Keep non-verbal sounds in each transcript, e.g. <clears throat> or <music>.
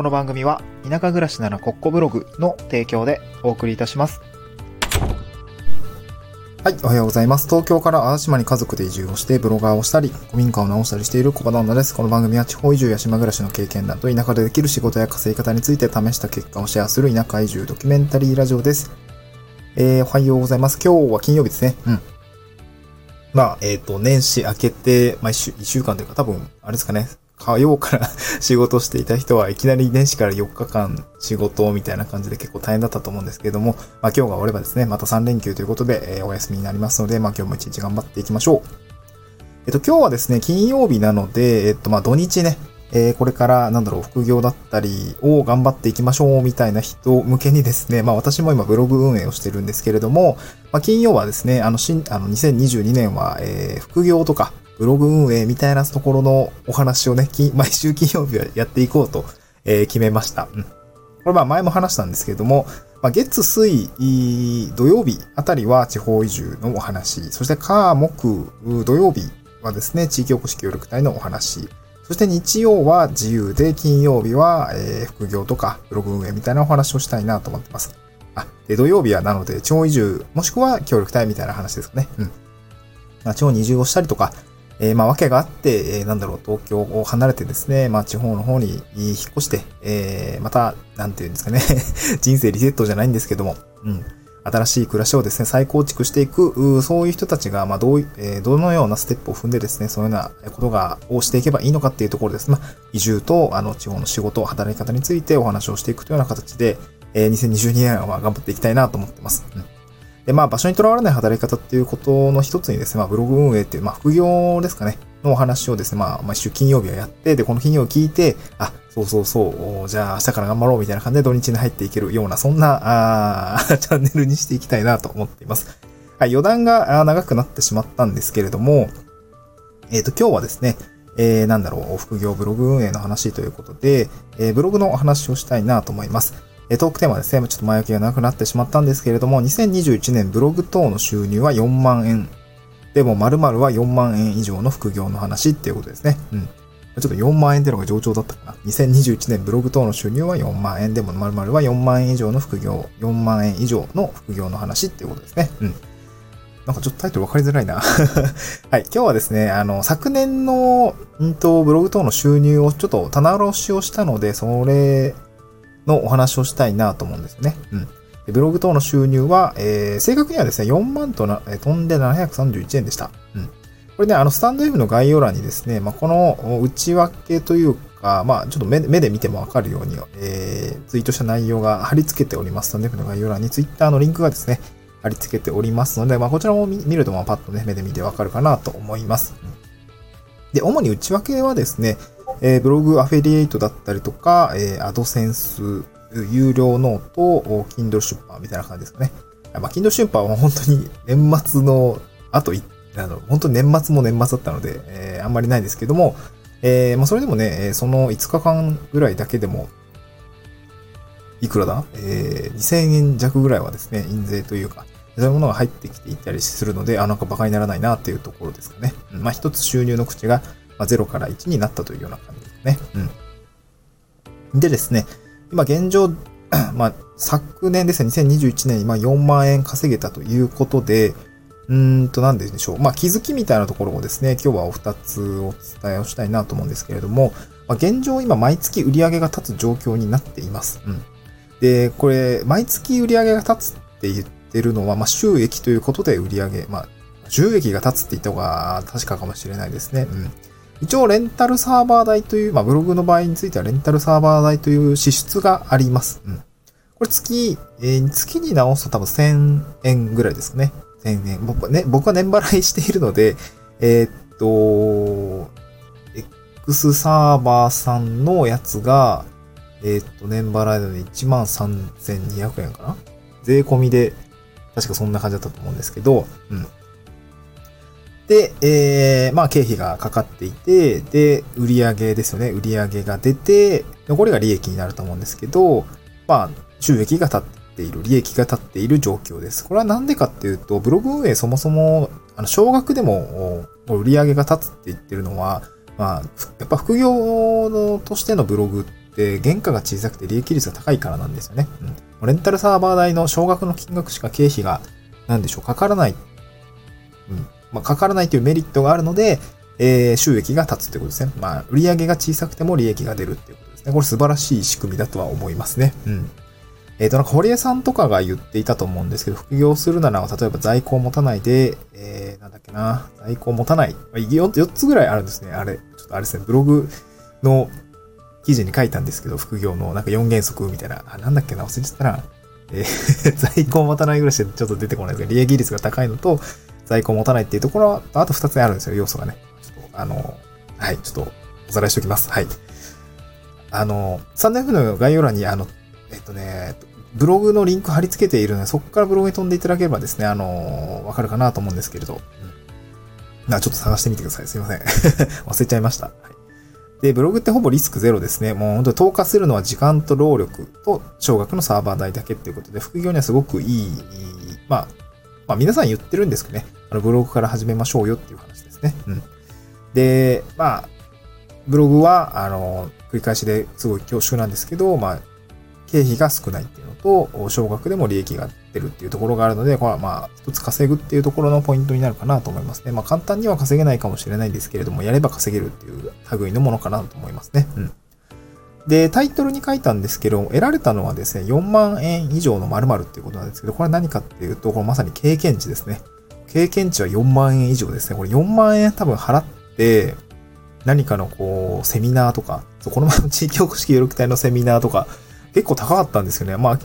この番組は田舎暮らしならコッコブログの提供でお送りいたします。はい、おはようございます。東京から淡島に家族で移住をしてブロガーをしたり、古民家を直したりしている小場旦那です。この番組は地方移住や島暮らしの経験談と田舎でできる仕事や稼ぎ方について試した結果をシェアする田舎移住ドキュメンタリーラジオです。えー、おはようございます。今日は金曜日ですね。うん。まあ、えっ、と、年始明けて、まあ一週、一週間というか多分、あれですかね。火曜から仕事していた人はいきなり年始から4日間仕事みたいな感じで結構大変だったと思うんですけれども、まあ今日が終わればですね、また3連休ということで、えお休みになりますので、まあ今日も一日頑張っていきましょう。えっと今日はですね、金曜日なので、えっとまあ土日ね、えーこれからなんだろう、副業だったりを頑張っていきましょうみたいな人向けにですね、まあ私も今ブログ運営をしてるんですけれども、まあ金曜はですね、あの新、あの2022年は、えー副業とか、ブログ運営みたいなところのお話をね、<laughs> 毎週金曜日はやっていこうと、えー決めました。うん。これまあ前も話したんですけれども、まあ、月、水、土曜日あたりは地方移住のお話、そして火、木、土曜日はですね、地域おこし協力隊のお話、そして日曜は自由で、金曜日は、えー副業とかブログ運営みたいなお話をしたいなと思ってます。あ、で、土曜日はなので、地方移住、もしくは協力隊みたいな話ですかね。うん。まあ、地方に移住をしたりとか、えーまあ、訳があって、えーなんだろう、東京を離れてですね、まあ、地方の方に引っ越して、えーまた、なんていうんですかね、<laughs> 人生リセットじゃないんですけども、うん。新しい暮らしをですね、再構築していく、そういう人たちが、まあ、どう、えーどのようなステップを踏んでですね、そういうようなことが、をしていけばいいのかっていうところです。まあ、移住と、あの、地方の仕事、働き方についてお話をしていくというような形で、えー2022年は頑張っていきたいなと思ってます。うん。で、まあ、場所にとらわれない働き方っていうことの一つにですね、まあ、ブログ運営っていう、まあ、副業ですかね、のお話をですね、まあ、毎週金曜日はやって、で、この金曜聞いて、あ、そうそうそう、じゃあ明日から頑張ろうみたいな感じで土日に入っていけるような、そんな、あー <laughs> チャンネルにしていきたいなと思っています。はい、余談が長くなってしまったんですけれども、えっ、と、今日はですね、えー、なんだろう、副業ブログ運営の話ということで、えーブログのお話をしたいなと思います。えトークテーマですね、ちょっと前置きが長くなってしまったんですけれども、2021年ブログ等の収入は4万円。でも、〇〇は4万円以上の副業の話っていうことですね。うん。ちょっと4万円っていうのが上調だったかな。2021年ブログ等の収入は4万円でも、〇〇は4万円以上の副業、4万円以上の副業の話っていうことですね。うん。なんかちょっとタイトル分かりづらいな。<laughs> はい。今日はですね、あの、昨年の、んと、ブログ等の収入をちょっと棚卸しをしたので、それのお話をしたいなと思うんですね。うん。ブログ等の収入は、えー、正確にはですね、4万とな、え飛んで731円でした。うん。これね、あの、スタンド F の概要欄にですね、まあ、この内訳というか、まあ、ちょっと目で見てもわかるように、えー、ツイートした内容が貼り付けております。スタンド F の概要欄に Twitter のリンクがですね、貼り付けておりますので、まあ、こちらも見ると、まあ、パッとね、目で見てわかるかなと思います。で、主に内訳はですね、えーブログアフィリエイトだったりとか、えーアドセンス、有料ノート、お Kindle 出版みたいな感じですかね。まあ、Kindle 出版は本当に年末の、あとい、あの、本当に年末も年末だったので、えーあんまりないですけども、えーまあ、それでもね、その5日間ぐらいだけでも、いくらだ？えー、2000円弱ぐらいはですね、印税というか、そういうものが入ってきていたりするので、あ、なんか馬鹿にならないなっていうところですかね。まあ、一つ収入の口が、まあ、0から1になったというような感じですね。うん。でですね、今現状、<clears throat> まあ、昨年ですね、2021年に4万円稼げたということで、うーんと、なんでしょう。まあ、気づきみたいなところをですね、今日はお二つお伝えをしたいなと思うんですけれども、まあ、現状今毎月売り上げが立つ状況になっています。うん。で、これ、毎月売り上げが立つって言ってるのは、まあ、収益ということで売り上げ、まあ、収益が立つって言った方が確かかもしれないですね。うん。一応、レンタルサーバー代という、まあ、ブログの場合については、レンタルサーバー代という支出があります。うん。これ月、えー月に直すと多分1000円ぐらいですかね。1000円。僕はね、僕は年払いしているので、えーっと、X サーバーさんのやつが、えーっと、年払いので13,200円かな税込みで、確かそんな感じだったと思うんですけど、うん。で、えー、まあ経費がかかっていて、で、売上ですよね。売上が出て、残りが利益になると思うんですけど、まあ、収益が立っている、利益が立っている状況です。これはなんでかっていうと、ブログ運営そもそも、あの、少額でも、売上が立つって言ってるのは、まあ、やっぱ副業のとしてのブログって原価が小さくて利益率が高いからなんですよね。うん。レンタルサーバー代の少額の金額しか経費が、なんでしょう、かからない。うん。まあ、かからないというメリットがあるので、えー、収益が立つってことですね。まあ、売上が小さくても利益が出るっていうことですね。これ素晴らしい仕組みだとは思いますね。うん。えっ、ー、と、なんか、堀江さんとかが言っていたと思うんですけど、副業するなら、例えば在庫を持たないで、えー、なんだっけな、在庫を持たない。4, 4つぐらいあるんですね。あれ、ちょっとあれですね、ブログの記事に書いたんですけど、副業のなんか4原則みたいな、あ、なんだっけな、忘れちゃったな。えー、<laughs> 在庫を持たないぐらいしてちょっと出てこないですが、利益率が高いのと、在庫を持たないっていうところは、あと2つあるんですよ、要素がね。ちょっと、あの、はい、ちょっと、おさらいしておきます。はい。あの、3年目の概要欄に、あの、えっとね、ブログのリンク貼り付けているので、そこからブログに飛んでいただければですね、あの、わかるかなと思うんですけれど。うん。あ、ちょっと探してみてください。すいません。<laughs> 忘れちゃいました。はい。で、ブログってほぼリスクゼロですね。もう本当に投下するのは時間と労力と少額のサーバー代だけっていうことで、副業にはすごくいい、まあ、まあ皆さん言ってるんですけどね、あのブログから始めましょうよっていう話ですね。うん。で、まあ、ブログは、あの、繰り返しですごい恐縮なんですけど、まあ、経費が少ないっていうのと、少額でも利益が出るっていうところがあるので、これはまあ、一つ稼ぐっていうところのポイントになるかなと思いますね。まあ、簡単には稼げないかもしれないんですけれども、やれば稼げるっていう類のものかなと思いますね。うん。で、タイトルに書いたんですけど、得られたのはですね、4万円以上の〇〇っていうことなんですけど、これは何かっていうと、これまさに経験値ですね。経験値は4万円以上ですね。これ4万円多分払って、何かのこう、セミナーとか、この前の地域おこし協力隊のセミナーとか、結構高かったんですよね。まあ、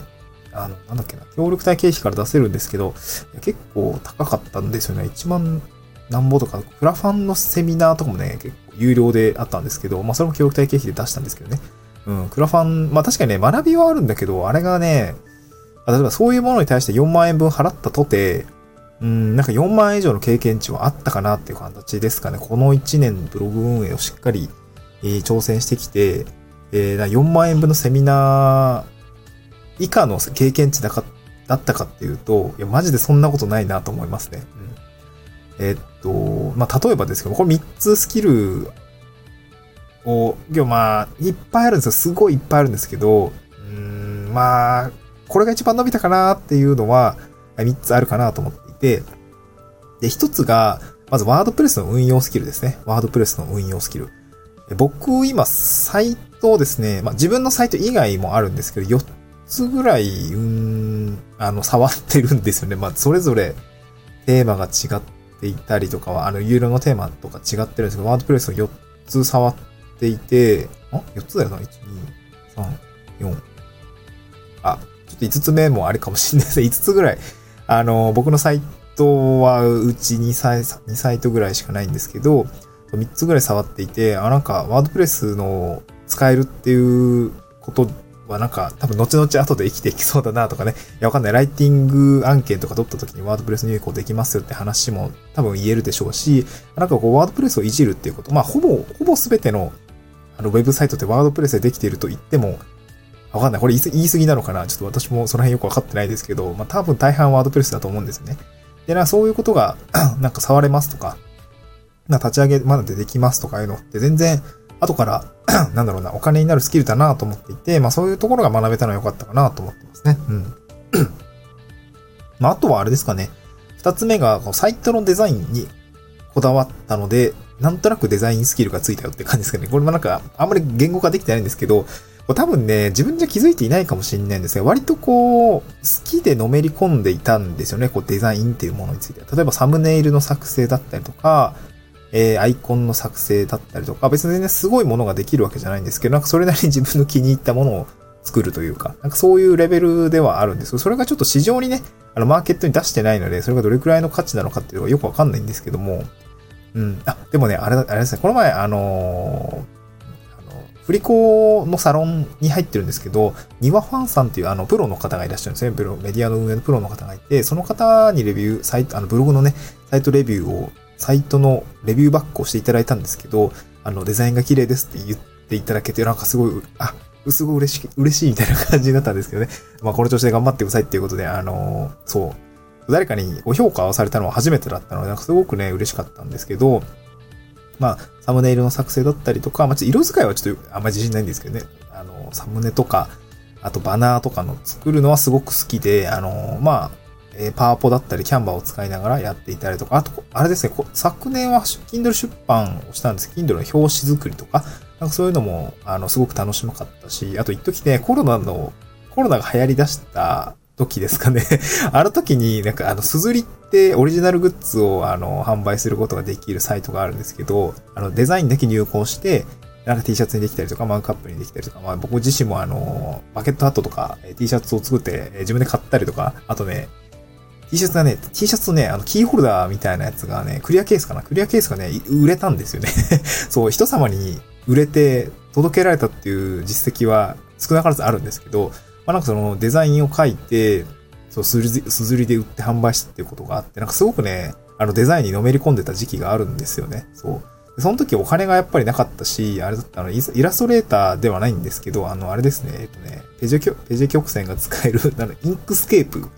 あの、なんだっけな、協力隊経費から出せるんですけど、結構高かったんですよね。1万何ぼとか、クラファンのセミナーとかもね、結構有料であったんですけど、まあそれも協力隊経費で出したんですけどね。うん、クラファン、まあ確かにね、学びはあるんだけど、あれがね、例えばそういうものに対して4万円分払ったとて、うん、なんか4万円以上の経験値はあったかなっていう形ですかね。この1年ブログ運営をしっかり、えー、挑戦してきて、えー、4万円分のセミナー以下の経験値だかだったかっていうと、いや、マジでそんなことないなと思いますね。うん、えー、っと、まあ、例えばですけど、これ3つスキルを、今日まあ、いっぱいあるんですよ。すごいいっぱいあるんですけど、うん、まあ、これが一番伸びたかなっていうのは、3つあるかなと思ってて、で、1つが、まずワードプレスの運用スキルですね。ワードプレスの運用スキル。僕、今、サイトをですね、まあ、自分のサイト以外もあるんですけど、4つぐらい、うん、あの、触ってるんですよね。まあ、それぞれテーマが違っていたりとかは、あの、ユーロのテーマとか違ってるんですけど、ワードプレスを4つ触っていて、あ ?4 つだよな ?1、2、3、4。あ、ちょっと5つ目もあれかもしれないですね。5つぐらい。あの、僕のサイトはうち2サイ ,2 サイトぐらいしかないんですけど、3つぐらい触っていて、あ、なんか、ワードプレスの使えるっていうことはなんか、多分後々後で生きていきそうだなとかね。いや、わかんない。ライティング案件とか取った時にワードプレス入稿できますよって話も多分言えるでしょうし、なんかこう、ワードプレスをいじるっていうこと。まあ、ほぼ、ほぼ全ての、あの、ウェブサイトってワードプレスでできていると言っても、わかんない。これ言い過ぎなのかな？ちょっと私もその辺よくわかってないですけど、まあ多分大半ワードプレスだと思うんですよね。で、な、そういうことが <clears throat> なんか触れますとか、な、立ち上げまだでできますとかいうのって全然、後から <clears throat> なんだろうな、お金になるスキルだなと思っていて、まあそういうところが学べたのは良かったかなと思ってますね。うん。<clears throat> まああとはあれですかね。二つ目が、サイトのデザインにこだわったので、なんとなくデザインスキルがついたよって感じですかね。これもなんか、あんまり言語化できてないんですけど、多分ね、自分じゃ気づいていないかもしれないんですが、割とこう、好きでのめり込んでいたんですよね。こう、デザインっていうものについて。例えばサムネイルの作成だったりとか、えー、アイコンの作成だったりとか、別に全然すごいものができるわけじゃないんですけど、なんかそれなりに <laughs> 自分の気に入ったものを作るというか、なんかそういうレベルではあるんですけど、それがちょっと市場にね、あの、マーケットに出してないので、それがどれくらいの価値なのかっていうのがよくわかんないんですけども、うん。あ、でもね、あれ、あれですね、この前、あのー、あの、振り子のサロンに入ってるんですけど、ニワファンさんっていうあの、プロの方がいらっしゃるんですね。プロ、メディアの運営のプロの方がいて、その方にレビュー、サイト、あの、ブログのね、サイトレビューをサイトのレビューバックをしていただいたんですけど、あの、デザインが綺麗ですって言っていただけて、なんかすごい、あ、すごい嬉しい、嬉しいみたいな感じになったんですけどね。まあ、この調子で頑張ってくださいっていうことで、あの、そう。誰かにご評価をされたのは初めてだったので、なんかすごくね、嬉しかったんですけど、まあ、サムネイルの作成だったりとか、まあ、ちょっと色使いはちょっとあんまり自信ないんですけどね。あの、サムネとか、あとバナーとかの作るのはすごく好きで、あの、まあ、えー、パワポだったり、キャンバーを使いながらやっていたりとか、あと、あれですね、昨年は Kindle 出版をしたんです。Kindle の表紙作りとか、なんかそういうのも、あの、すごく楽しかったし、あと一時ね、コロナの、コロナが流行り出した時ですかね <laughs> あの時に、なんかあの、すずりってオリジナルグッズをあの、販売することができるサイトがあるんですけど、あの、デザインだけ入稿して、なんか T シャツにできたりとか、マグカップにできたりとか、まあ僕自身もあの、バケットハットとか T シャツを作って自分で買ったりとか、あとね、T シャツがね、T シャツとね、あの、キーホルダーみたいなやつがね、クリアケースかな？クリアケースがね、売れたんですよね。<laughs> そう、人様に売れて届けられたっていう実績は少なからずあるんですけど、まあなんかそのデザインを書いて、そう、 SUZURI で売って販売したっていうことがあって、なんかすごくね、あのデザインにのめり込んでた時期があるんですよね。そう。その時お金がやっぱりなかったし、あれだったの、イラストレーターではないんですけど、あの、あれですね、えっとね、ベジェ、ベジェ曲線が使える、<laughs> あの、インクスケープ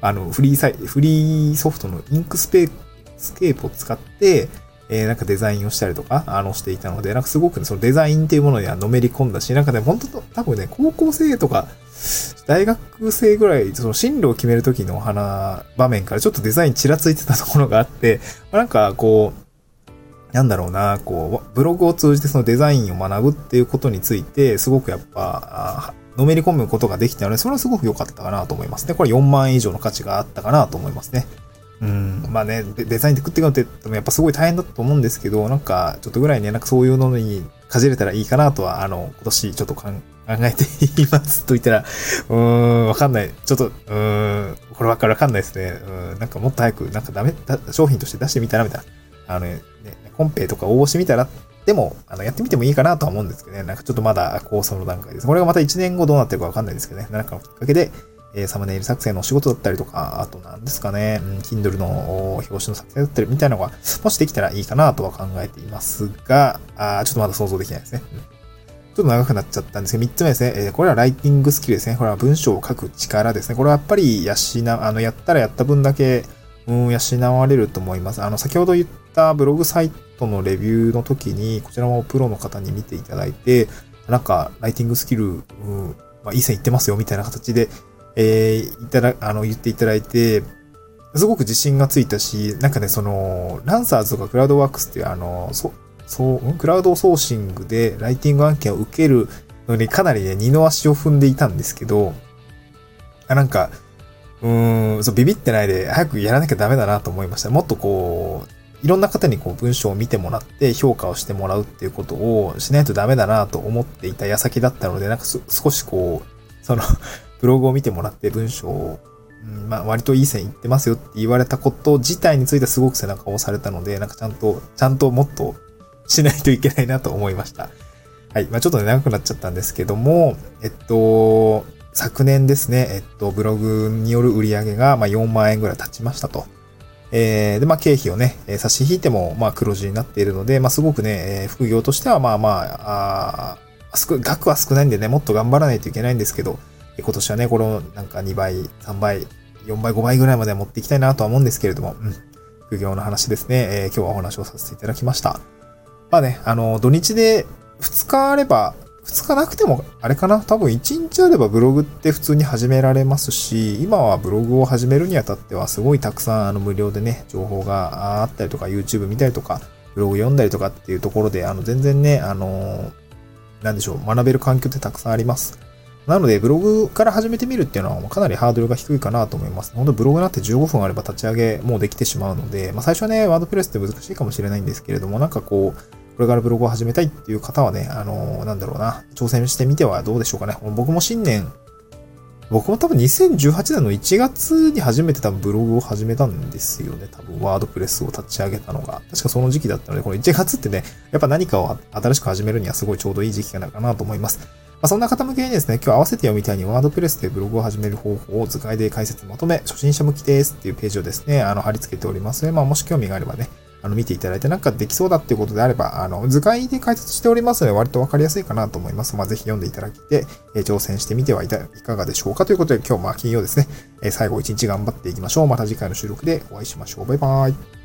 あの、フリーサイ、フリーソフトのインクスペースケープを使って、えー、なんかデザインをしたりとか、あの、していたので、なんかすごくね、そのデザインっていうものにはのめり込んだし、なんかね、本当多分ね、高校生とか、大学生ぐらい、その進路を決めるときの花、場面からちょっとデザインちらついてたところがあって、なんかこう、なんだろうな、こう、ブログを通じてそのデザインを学ぶっていうことについて、すごくやっぱ、のめり込むことができたので、それはすごく良かったかなと思いますね。これ4万円以上の価値があったかなと思いますね。うん、まあね、デザインで食っていくのってやっぱすごい大変だと思うんですけど、なんかちょっとぐらいね、なんかそういうのにかじれたらいいかなとは、あの、今年ちょっと考えていますと言ったら、<laughs> うーん、わかんない。ちょっと、うーん、こればっかりわかんないですね。うん、なんかもっと早く、なんかダメ、商品として出してみたらみたいな。あのね、コンペとか応募してみたらでも、あの、やってみてもいいかなとは思うんですけどね。なんかちょっとまだ構想の段階です。これがまた1年後どうなってるかわかんないですけどね。なんかのきっかけで、え、サムネイル作成のお仕事だったりとか、あと何ですかね、うん、Kindle の表紙の作成だったりみたいなのが、もしできたらいいかなとは考えていますが、あちょっとまだ想像できないですね。うん、ちょっと長くなっちゃったんですけど、3つ目ですね。え、これはライティングスキルですね。これは文章を書く力ですね。これはやっぱり養、あの、やったらやった分だけ、うん、養われると思います。あの、先ほど言ったブログサイトのレビューの時に、こちらもプロの方に見ていただいて、なんか、ライティングスキル、うん、まあ、いい線いってますよ、みたいな形で、えー、いただ、あの、言っていただいて、すごく自信がついたし、なんかね、その、ランサーズとかクラウドワークスっていう、あの、そ、そう、クラウドソーシングでライティング案件を受けるのにかなりね、二の足を踏んでいたんですけど、あなんか、うーん、そう、ビビってないで、早くやらなきゃダメだなと思いました。もっとこう、いろんな方にこう文章を見てもらって評価をしてもらうっていうことをしないとダメだなと思っていた矢先だったので、なんか少しこう、そのブログを見てもらって文章を、まあ割といい線いってますよって言われたこと自体についてすごく背中を押されたので、なんかちゃんと、ちゃんともっとしないといけないなと思いました。はい。まあちょっとね、長くなっちゃったんですけども、えっと、昨年ですね、えっと、ブログによる売り上げが、ま、4万円ぐらい経ちましたと。えー、で、まあ、経費をね、差し引いても、まあ、黒字になっているので、まあ、すごくね、えー、副業としては、まあまあ、あ額は少ないんでね、もっと頑張らないといけないんですけど、今年はね、この、なんか2倍、3倍、4倍、5倍ぐらいまで持っていきたいなとは思うんですけれども、うん、副業の話ですね、えー、今日はお話をさせていただきました。まあね、あの、土日で2日あれば、2日なくても、あれかな多分1日あればブログって普通に始められますし、今はブログを始めるにあたってはすごいたくさんあの無料でね、情報があったりとか、YouTube 見たりとか、ブログ読んだりとかっていうところで、あの全然ね、あのなんでしょう、学べる環境ってたくさんあります。なので、ブログから始めてみるっていうのはかなりハードルが低いかなと思います。本当ブログなんて15分あれば立ち上げもうできてしまうので、まあ最初はね、ワードプレスって難しいかもしれないんですけれども、なんかこう、これからブログを始めたいっていう方はね、あのー、なんだろうな、挑戦してみてはどうでしょうかね。僕も新年、僕も多分2018年の1月に初めて多分ブログを始めたんですよね。多分ワードプレスを立ち上げたのが。確かその時期だったので、この1月ってね、やっぱ何かを新しく始めるにはすごいちょうどいい時期かなかなと思います。まあ、そんな方向けにですね、今日合わせて読みたいにワードプレスでブログを始める方法を図解で解説まとめ、初心者向きですっていうページをですね、あの、貼り付けておりますので、まあ、もし興味があればね、あの、見ていただいて、なんかできそうだっていうことであれば、あの、図解で解説しておりますので、割とわかりやすいかなと思います。まあ、ぜひ読んでいただいて、えー、挑戦してみてはいかがでしょうかということで、今日、まあ、金曜ですね、えー、最後一日頑張っていきましょう。また次回の収録でお会いしましょう。バイバーイ。